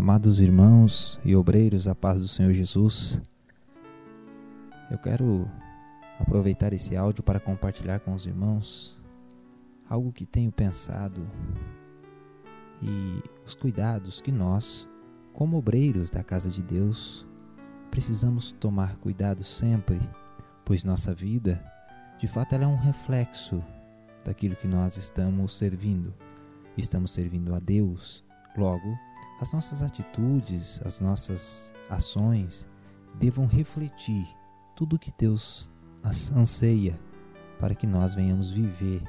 Amados irmãos e obreiros, a paz do Senhor Jesus, eu quero aproveitar esse áudio para compartilhar com os irmãos algo que tenho pensado e os cuidados que nós, como obreiros da casa de Deus, precisamos tomar cuidado sempre, pois nossa vida, de fato, ela é um reflexo daquilo que nós estamos servindo. Estamos servindo a Deus, logo, as nossas atitudes, as nossas ações devam refletir tudo o que Deus anseia para que nós venhamos viver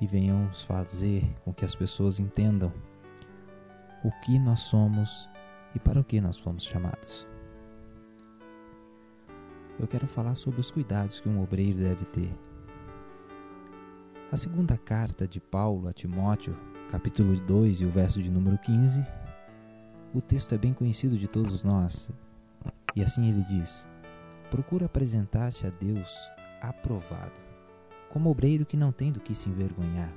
e venhamos fazer com que as pessoas entendam o que nós somos e para o que nós fomos chamados. Eu quero falar sobre os cuidados que um obreiro deve ter. A segunda carta de Paulo a Timóteo, capítulo 2 e o verso de número 15, o texto é bem conhecido de todos nós. E assim ele diz: Procura apresentar-te a Deus aprovado, como obreiro que não tem do que se envergonhar,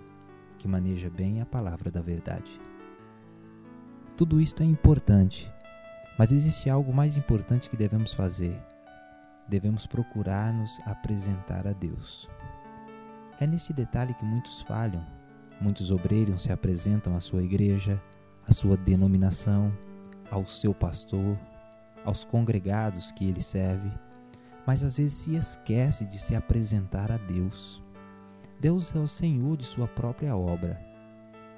que maneja bem a palavra da verdade. Tudo isto é importante, mas existe algo mais importante que devemos fazer. Devemos procurar nos apresentar a Deus. É neste detalhe que muitos falham. Muitos obreiros se apresentam à sua igreja, à sua denominação, ao seu pastor, aos congregados que ele serve, mas às vezes se esquece de se apresentar a Deus. Deus é o Senhor de sua própria obra.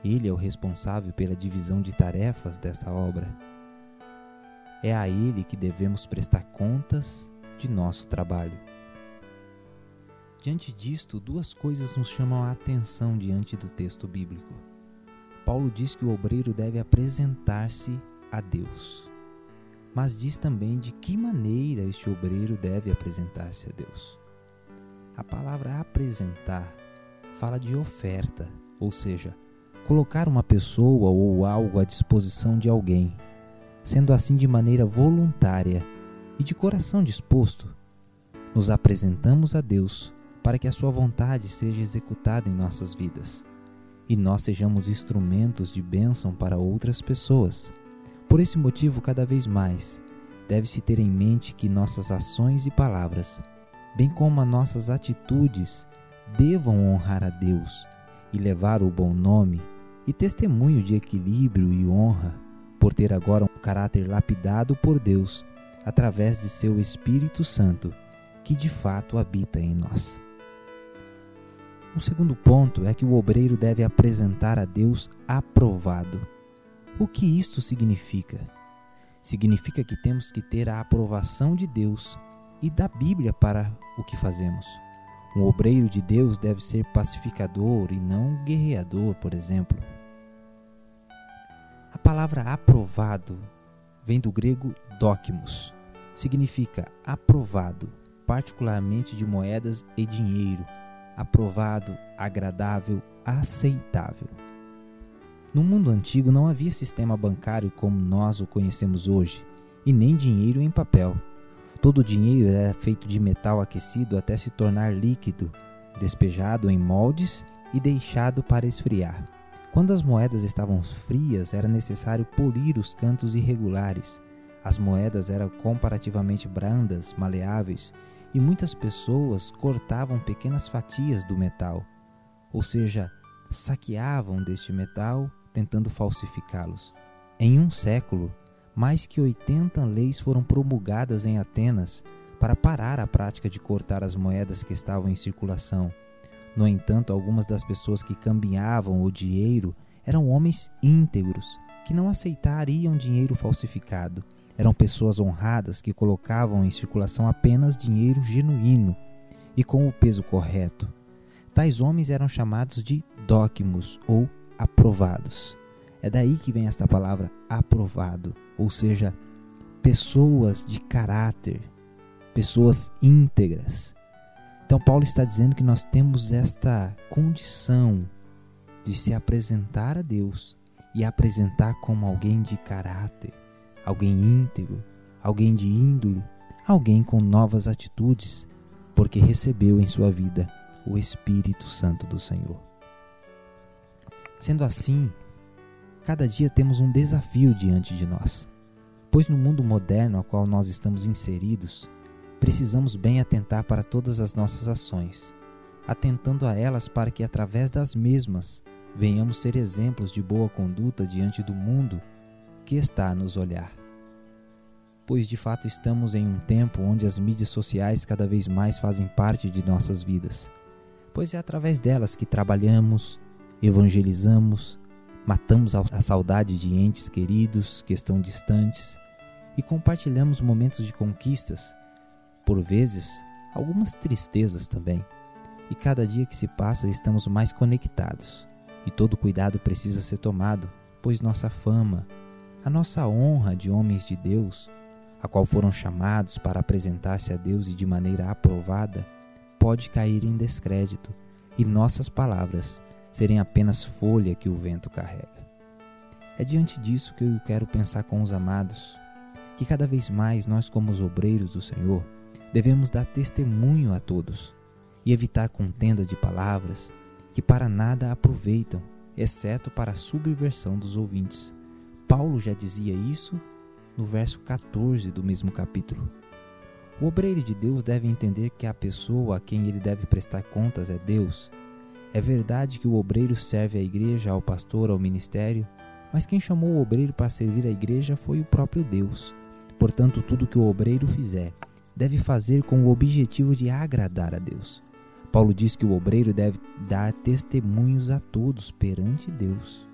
Ele é o responsável pela divisão de tarefas dessa obra. É a Ele que devemos prestar contas de nosso trabalho. Diante disto, duas coisas nos chamam a atenção diante do texto bíblico. Paulo diz que o obreiro deve apresentar-se a Deus. Mas diz também de que maneira este obreiro deve apresentar-se a Deus. A palavra apresentar fala de oferta, ou seja, colocar uma pessoa ou algo à disposição de alguém, sendo assim de maneira voluntária e de coração disposto, nos apresentamos a Deus para que a Sua vontade seja executada em nossas vidas e nós sejamos instrumentos de bênção para outras pessoas. Por esse motivo, cada vez mais, deve-se ter em mente que nossas ações e palavras, bem como as nossas atitudes, devam honrar a Deus e levar o bom nome e testemunho de equilíbrio e honra, por ter agora um caráter lapidado por Deus através de seu Espírito Santo, que de fato habita em nós. O segundo ponto é que o obreiro deve apresentar a Deus aprovado o que isto significa? Significa que temos que ter a aprovação de Deus e da Bíblia para o que fazemos. Um obreiro de Deus deve ser pacificador e não guerreador, por exemplo. A palavra aprovado vem do grego dokimos. Significa aprovado, particularmente de moedas e dinheiro. Aprovado, agradável, aceitável. No mundo antigo não havia sistema bancário como nós o conhecemos hoje, e nem dinheiro em papel. Todo o dinheiro era feito de metal aquecido até se tornar líquido, despejado em moldes e deixado para esfriar. Quando as moedas estavam frias, era necessário polir os cantos irregulares. As moedas eram comparativamente brandas, maleáveis, e muitas pessoas cortavam pequenas fatias do metal, ou seja, saqueavam deste metal tentando falsificá-los. Em um século, mais que 80 leis foram promulgadas em Atenas para parar a prática de cortar as moedas que estavam em circulação. No entanto, algumas das pessoas que cambiavam o dinheiro eram homens íntegros, que não aceitariam dinheiro falsificado. Eram pessoas honradas que colocavam em circulação apenas dinheiro genuíno e com o peso correto. Tais homens eram chamados de dóquimos ou aprovados. É daí que vem esta palavra aprovado, ou seja, pessoas de caráter, pessoas íntegras. Então, Paulo está dizendo que nós temos esta condição de se apresentar a Deus e apresentar como alguém de caráter, alguém íntegro, alguém de índole, alguém com novas atitudes, porque recebeu em sua vida o Espírito Santo do Senhor. Sendo assim, Cada dia temos um desafio diante de nós, pois no mundo moderno ao qual nós estamos inseridos, precisamos bem atentar para todas as nossas ações, atentando a elas para que através das mesmas venhamos ser exemplos de boa conduta diante do mundo que está a nos olhar. Pois de fato estamos em um tempo onde as mídias sociais cada vez mais fazem parte de nossas vidas, pois é através delas que trabalhamos, evangelizamos, matamos a saudade de entes queridos que estão distantes e compartilhamos momentos de conquistas, por vezes algumas tristezas também. E cada dia que se passa estamos mais conectados, e todo cuidado precisa ser tomado, pois nossa fama, a nossa honra de homens de Deus, a qual foram chamados para apresentar-se a Deus e de maneira aprovada, pode cair em descrédito e nossas palavras serem apenas folha que o vento carrega. É diante disso que eu quero pensar com os amados, que cada vez mais nós, como os obreiros do Senhor, devemos dar testemunho a todos e evitar contenda de palavras que para nada aproveitam, exceto para a subversão dos ouvintes. Paulo já dizia isso no verso 14 do mesmo capítulo. O obreiro de Deus deve entender que a pessoa a quem ele deve prestar contas é Deus é verdade que o obreiro serve à igreja, ao pastor, ao ministério, mas quem chamou o obreiro para servir a igreja foi o próprio Deus. Portanto, tudo que o obreiro fizer deve fazer com o objetivo de agradar a Deus. Paulo diz que o obreiro deve dar testemunhos a todos perante Deus.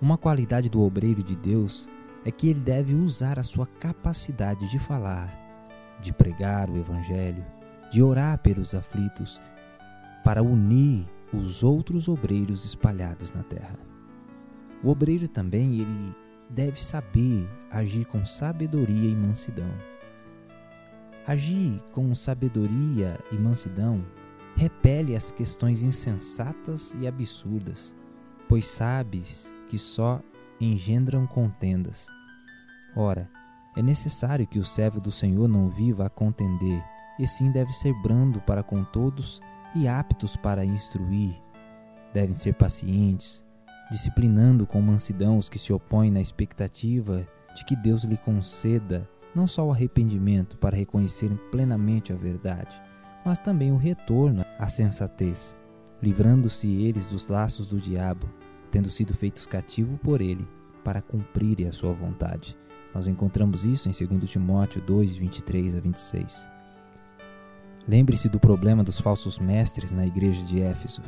Uma qualidade do obreiro de Deus é que ele deve usar a sua capacidade de falar, de pregar o Evangelho, de orar pelos aflitos para unir os outros obreiros espalhados na terra. O obreiro também ele deve saber agir com sabedoria e mansidão. Agir com sabedoria e mansidão repele as questões insensatas e absurdas, pois sabes que só engendram contendas. Ora, é necessário que o servo do Senhor não viva a contender, e sim deve ser brando para com todos e aptos para instruir. Devem ser pacientes, disciplinando com mansidão os que se opõem na expectativa de que Deus lhe conceda não só o arrependimento para reconhecerem plenamente a verdade, mas também o retorno à sensatez, livrando-se eles dos laços do diabo, tendo sido feitos cativos por ele, para cumprirem a sua vontade. Nós encontramos isso em 2 Timóteo 2, 23 a 26. Lembre-se do problema dos falsos mestres na igreja de Éfeso.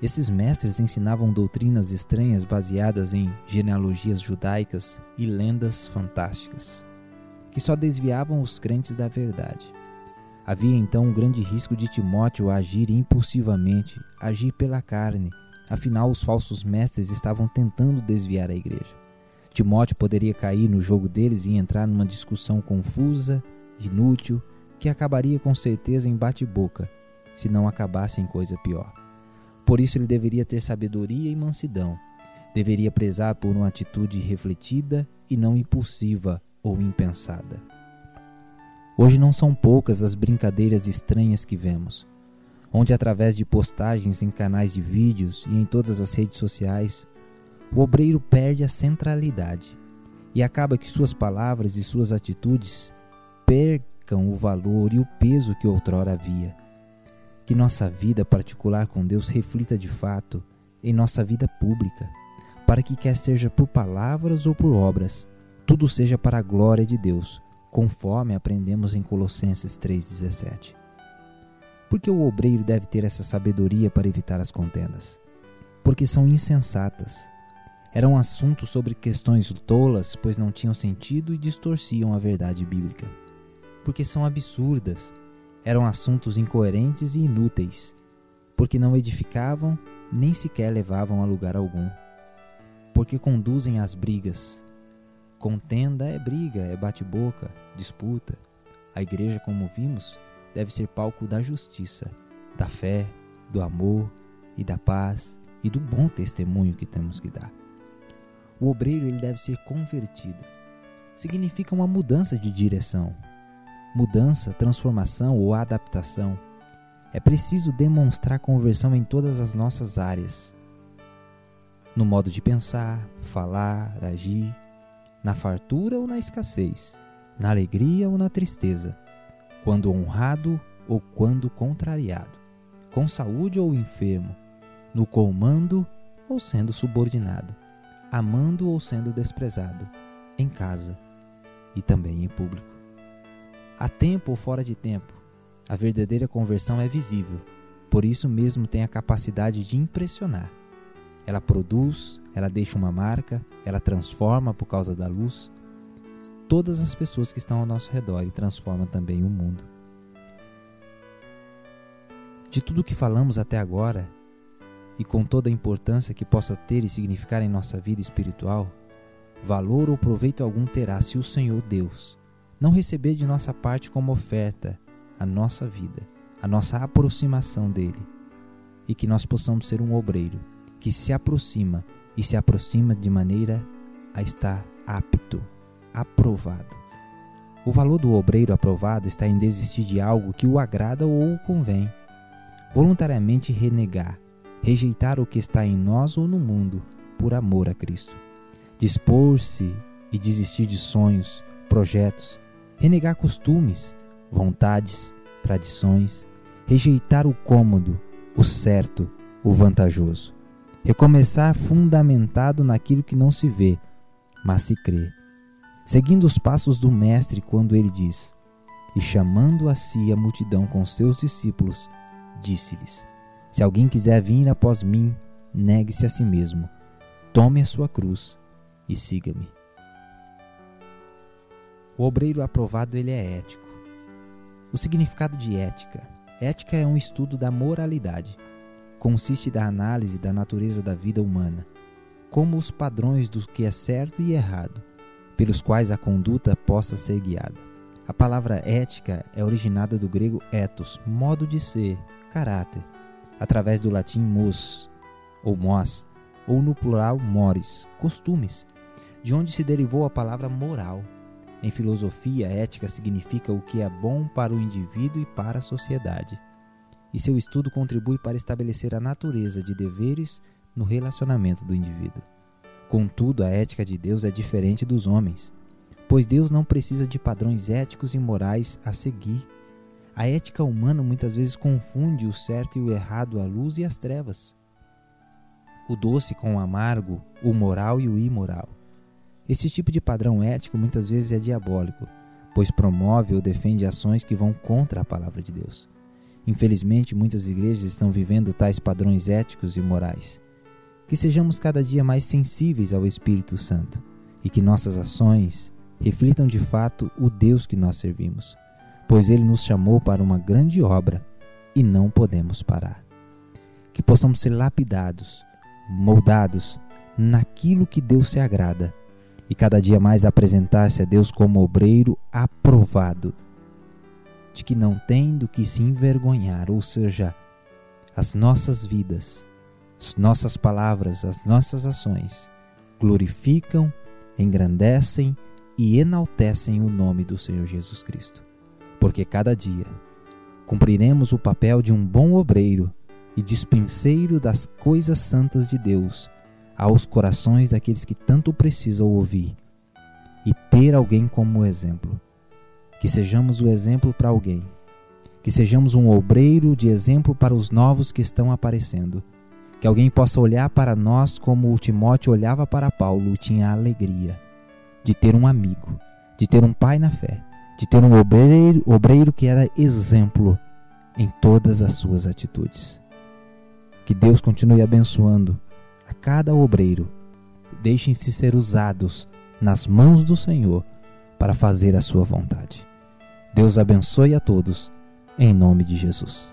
Esses mestres ensinavam doutrinas estranhas baseadas em genealogias judaicas e lendas fantásticas, que só desviavam os crentes da verdade. Havia então um grande risco de Timóteo agir impulsivamente, agir pela carne, afinal os falsos mestres estavam tentando desviar a igreja. Timóteo poderia cair no jogo deles e entrar numa discussão confusa, inútil que acabaria com certeza em bate-boca, se não acabasse em coisa pior. Por isso ele deveria ter sabedoria e mansidão, deveria prezar por uma atitude refletida e não impulsiva ou impensada. Hoje não são poucas as brincadeiras estranhas que vemos, onde através de postagens em canais de vídeos e em todas as redes sociais, o obreiro perde a centralidade e acaba que suas palavras e suas atitudes percam o valor e o peso que outrora havia. Que nossa vida particular com Deus reflita de fato em nossa vida pública, para que quer seja por palavras ou por obras, tudo seja para a glória de Deus, conforme aprendemos em Colossenses 3:17. Porque o obreiro deve ter essa sabedoria para evitar as contendas? Porque são insensatas. Eram assuntos sobre questões tolas, pois não tinham sentido e distorciam a verdade bíblica porque são absurdas. Eram assuntos incoerentes e inúteis, porque não edificavam nem sequer levavam a lugar algum. Porque conduzem às brigas. Contenda é briga, é bate-boca, disputa. A igreja, como vimos, deve ser palco da justiça, da fé, do amor e da paz e do bom testemunho que temos que dar. O obreiro ele deve ser convertido. Significa uma mudança de direção, mudança, transformação ou adaptação. É preciso demonstrar conversão em todas as nossas áreas. no modo de pensar, falar, agir, na fartura ou na escassez, na alegria ou na tristeza, quando honrado ou quando contrariado, com saúde ou enfermo, no comando ou sendo subordinado, amando ou sendo desprezado, em casa e também em público. A tempo ou fora de tempo, a verdadeira conversão é visível, por isso mesmo tem a capacidade de impressionar. Ela produz, ela deixa uma marca, ela transforma por causa da luz todas as pessoas que estão ao nosso redor e transforma também o mundo. De tudo que falamos até agora, e com toda a importância que possa ter e significar em nossa vida espiritual, valor ou proveito algum terá se o Senhor Deus não receber de nossa parte como oferta a nossa vida, a nossa aproximação dele, e que nós possamos ser um obreiro que se aproxima e se aproxima de maneira a estar apto, aprovado. O valor do obreiro aprovado está em desistir de algo que o agrada ou o convém, voluntariamente renegar, rejeitar o que está em nós ou no mundo por amor a Cristo, dispor-se e desistir de sonhos, projetos, renegar costumes, vontades, tradições, rejeitar o cômodo, o certo, o vantajoso. Recomeçar fundamentado naquilo que não se vê, mas se crê. Seguindo os passos do Mestre quando ele diz: E chamando a si a multidão com seus discípulos, disse-lhes: Se alguém quiser vir após mim, negue-se a si mesmo, tome a sua cruz e siga-me. O obreiro aprovado ele é ético. O significado de ética. Ética é um estudo da moralidade. Consiste da análise da natureza da vida humana, como os padrões do que é certo e errado, pelos quais a conduta possa ser guiada. A palavra ética é originada do grego ethos, modo de ser, caráter, através do latim mos, ou mos, ou no plural mores, costumes, de onde se derivou a palavra moral. Em filosofia, ética significa o que é bom para o indivíduo e para a sociedade. E seu estudo contribui para estabelecer a natureza de deveres no relacionamento do indivíduo. Contudo, a ética de Deus é diferente dos homens, pois Deus não precisa de padrões éticos e morais a seguir. A ética humana muitas vezes confunde o certo e o errado, a luz e as trevas, o doce com o amargo, o moral e o imoral. Esse tipo de padrão ético muitas vezes é diabólico, pois promove ou defende ações que vão contra a palavra de Deus. Infelizmente, muitas igrejas estão vivendo tais padrões éticos e morais. Que sejamos cada dia mais sensíveis ao Espírito Santo e que nossas ações reflitam de fato o Deus que nós servimos, pois ele nos chamou para uma grande obra e não podemos parar. Que possamos ser lapidados, moldados naquilo que Deus se agrada e cada dia mais apresentar-se a Deus como obreiro aprovado, de que não tem do que se envergonhar, ou seja, as nossas vidas, as nossas palavras, as nossas ações glorificam, engrandecem e enaltecem o nome do Senhor Jesus Cristo. Porque cada dia cumpriremos o papel de um bom obreiro e dispenseiro das coisas santas de Deus aos corações daqueles que tanto precisam ouvir e ter alguém como exemplo. Que sejamos o exemplo para alguém. Que sejamos um obreiro de exemplo para os novos que estão aparecendo. Que alguém possa olhar para nós como o Timóteo olhava para Paulo e tinha alegria de ter um amigo, de ter um pai na fé, de ter um obreiro, obreiro que era exemplo em todas as suas atitudes. Que Deus continue abençoando a cada obreiro. Deixem-se ser usados nas mãos do Senhor para fazer a sua vontade. Deus abençoe a todos, em nome de Jesus.